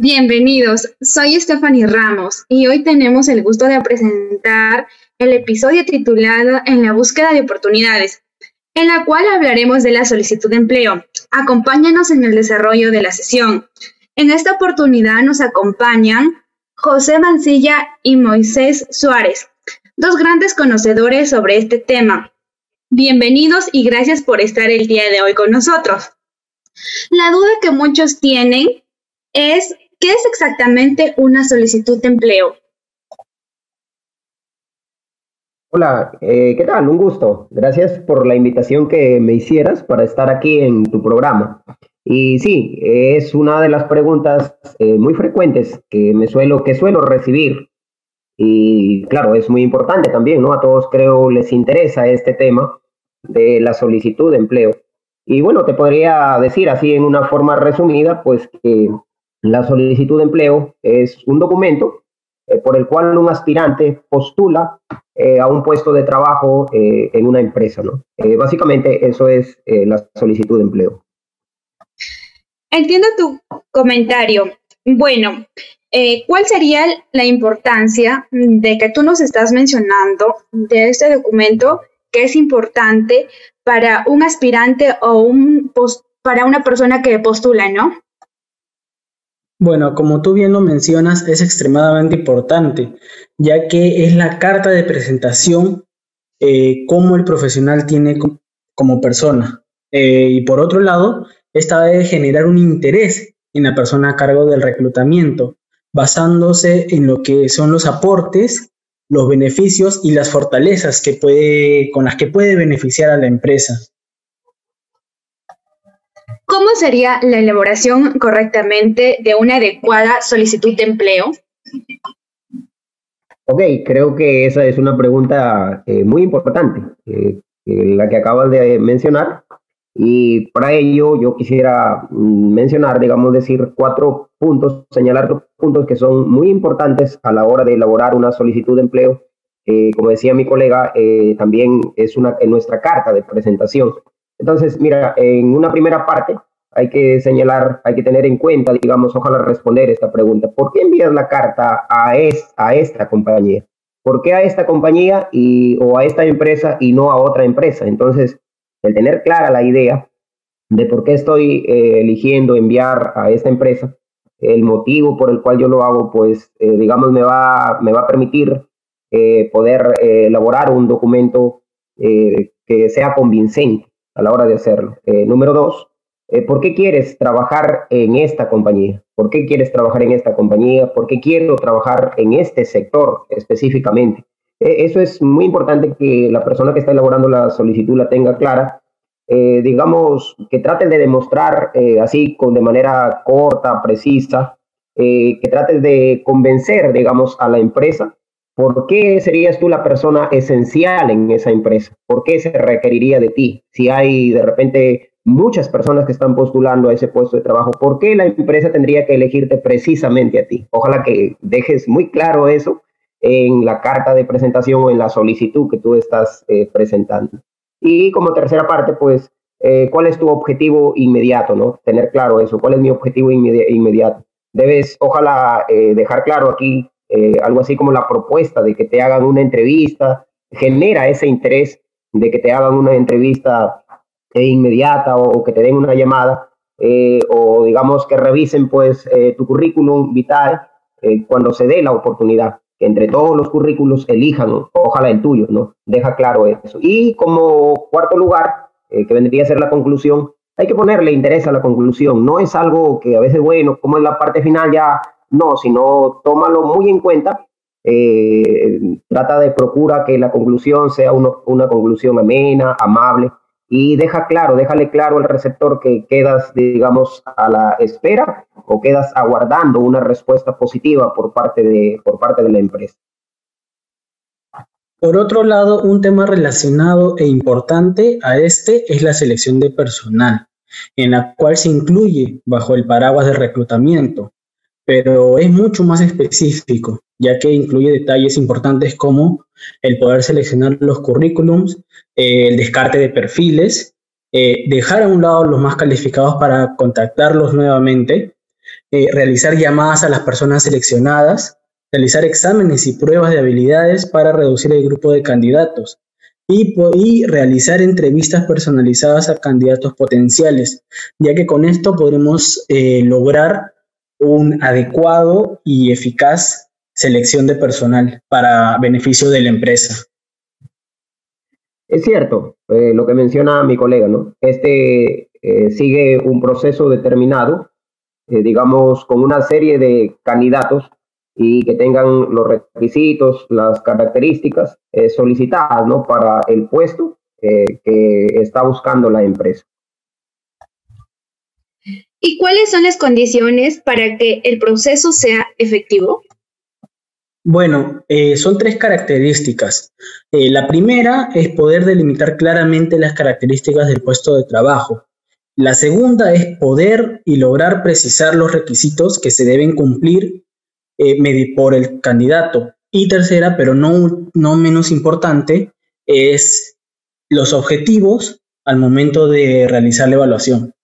Bienvenidos, soy Stephanie Ramos y hoy tenemos el gusto de presentar el episodio titulado En la búsqueda de oportunidades, en la cual hablaremos de la solicitud de empleo. Acompáñanos en el desarrollo de la sesión. En esta oportunidad nos acompañan José Mancilla y Moisés Suárez, dos grandes conocedores sobre este tema. Bienvenidos y gracias por estar el día de hoy con nosotros. La duda que muchos tienen es, ¿qué es exactamente una solicitud de empleo? Hola, eh, ¿qué tal? Un gusto. Gracias por la invitación que me hicieras para estar aquí en tu programa. Y sí, es una de las preguntas eh, muy frecuentes que me suelo, que suelo recibir. Y claro, es muy importante también, ¿no? A todos creo les interesa este tema de la solicitud de empleo. Y bueno, te podría decir así en una forma resumida, pues que la solicitud de empleo es un documento eh, por el cual un aspirante postula eh, a un puesto de trabajo eh, en una empresa, ¿no? básicamente eso es la solicitud de empleo. Entiendo tu comentario. Bueno, ¿cuál sería la importancia de que tú nos estás mencionando de este documento que es importante para un aspirante o un para una persona que postula, ¿no? Bueno, como tú bien lo mencionas, es extremadamente importante, ya que es la carta de presentación eh, como el profesional tiene como persona. Eh, y por otro lado, esta debe generar un interés en la persona a cargo del reclutamiento, basándose en lo que son los aportes los beneficios y las fortalezas que puede, con las que puede beneficiar a la empresa. ¿Cómo sería la elaboración correctamente de una adecuada solicitud de empleo? Ok, creo que esa es una pregunta eh, muy importante, eh, la que acabas de mencionar, y para ello yo quisiera mm, mencionar, digamos, decir cuatro puntos, señalar puntos que son muy importantes a la hora de elaborar una solicitud de empleo. Eh, como decía mi colega, eh, también es una, en nuestra carta de presentación. Entonces, mira, en una primera parte hay que señalar, hay que tener en cuenta, digamos, ojalá responder esta pregunta. ¿Por qué envías la carta a, es, a esta compañía? ¿Por qué a esta compañía y, o a esta empresa y no a otra empresa? Entonces, el tener clara la idea de por qué estoy eh, eligiendo enviar a esta empresa, el motivo por el cual yo lo hago, pues eh, digamos me va, me va a permitir eh, poder elaborar un documento que sea convincente a la hora de hacerlo. número dos, ¿por qué quieres trabajar en esta compañía? ¿Por qué quieres trabajar en esta compañía? ¿Por qué quiero trabajar en este sector específicamente? E, eso es muy importante que la persona que está elaborando la solicitud la tenga clara. Eh, digamos, que trates de demostrar eh, así, con, de manera corta, precisa, eh, que trates de convencer, digamos, a la empresa por qué serías tú la persona esencial en esa empresa, por qué se requeriría de ti. Si hay de repente muchas personas que están postulando a ese puesto de trabajo, ¿por qué la empresa tendría que elegirte precisamente a ti? Ojalá que dejes muy claro eso en la carta de presentación o en la solicitud que tú estás eh, presentando. Y como tercera parte, pues, eh, ¿cuál es tu objetivo inmediato? ¿no? Tener claro eso, ¿cuál es mi objetivo inmediato? Debes, ojalá, eh, dejar claro aquí algo así como la propuesta de que te hagan una entrevista, genera ese interés de que te hagan una entrevista inmediata o, que te den una llamada, o digamos que revisen pues tu currículum vital cuando se dé la oportunidad entre todos los currículos elijan, ojalá el tuyo, ¿no? Deja claro eso. Y como cuarto lugar, eh, que vendría a ser la conclusión, hay que ponerle interés a la conclusión. No es algo que a veces, bueno, como en la parte final ya, no, sino tómalo muy en cuenta. Eh, trata de procura que la conclusión sea una conclusión amena, amable, y deja claro, déjale claro al receptor que quedas, digamos, a la espera o quedas aguardando una respuesta positiva por parte de, por parte de la empresa. Por otro lado, un tema relacionado e importante a este es la selección de personal, en la cual se incluye bajo el paraguas de reclutamiento, pero es mucho más específico, ya que incluye detalles importantes como el poder seleccionar los currículums, eh, el descarte de perfiles, eh, dejar a un lado los más calificados para contactarlos nuevamente, eh, realizar llamadas a las personas seleccionadas, realizar exámenes y pruebas de habilidades para reducir el grupo de candidatos y, realizar entrevistas personalizadas a candidatos potenciales, ya que con esto podremos lograr un adecuado y eficaz selección de personal para beneficio de la empresa. Es cierto eh, lo que menciona mi colega, ¿no? Este eh, sigue un proceso determinado, digamos, con una serie de candidatos y que tengan los requisitos, las características eh, solicitadas ¿no? para el puesto eh, que está buscando la empresa. ¿Y cuáles son las condiciones para que el proceso sea efectivo? Bueno, eh, son tres características. la primera es poder delimitar claramente las características del puesto de trabajo. La segunda es poder y lograr precisar los requisitos que se deben cumplir eh, por el candidato. Y tercera, pero no, no menos importante, es los objetivos al momento de realizar la evaluación.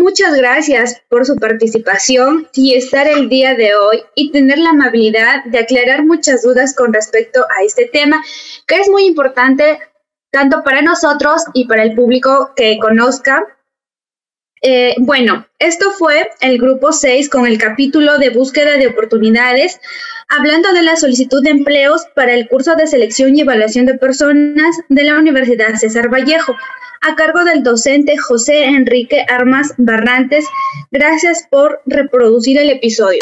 Muchas gracias por su participación y estar el día de hoy y tener la amabilidad de aclarar muchas dudas con respecto a este tema, que es muy importante tanto para nosotros y para el público que conozca eh, bueno, esto fue el grupo 6 con el capítulo de búsqueda de oportunidades, hablando de la solicitud de empleos para el curso de selección y evaluación de personas de la Universidad César Vallejo, a cargo del docente José Enrique Armas Barrantes. Gracias por reproducir el episodio.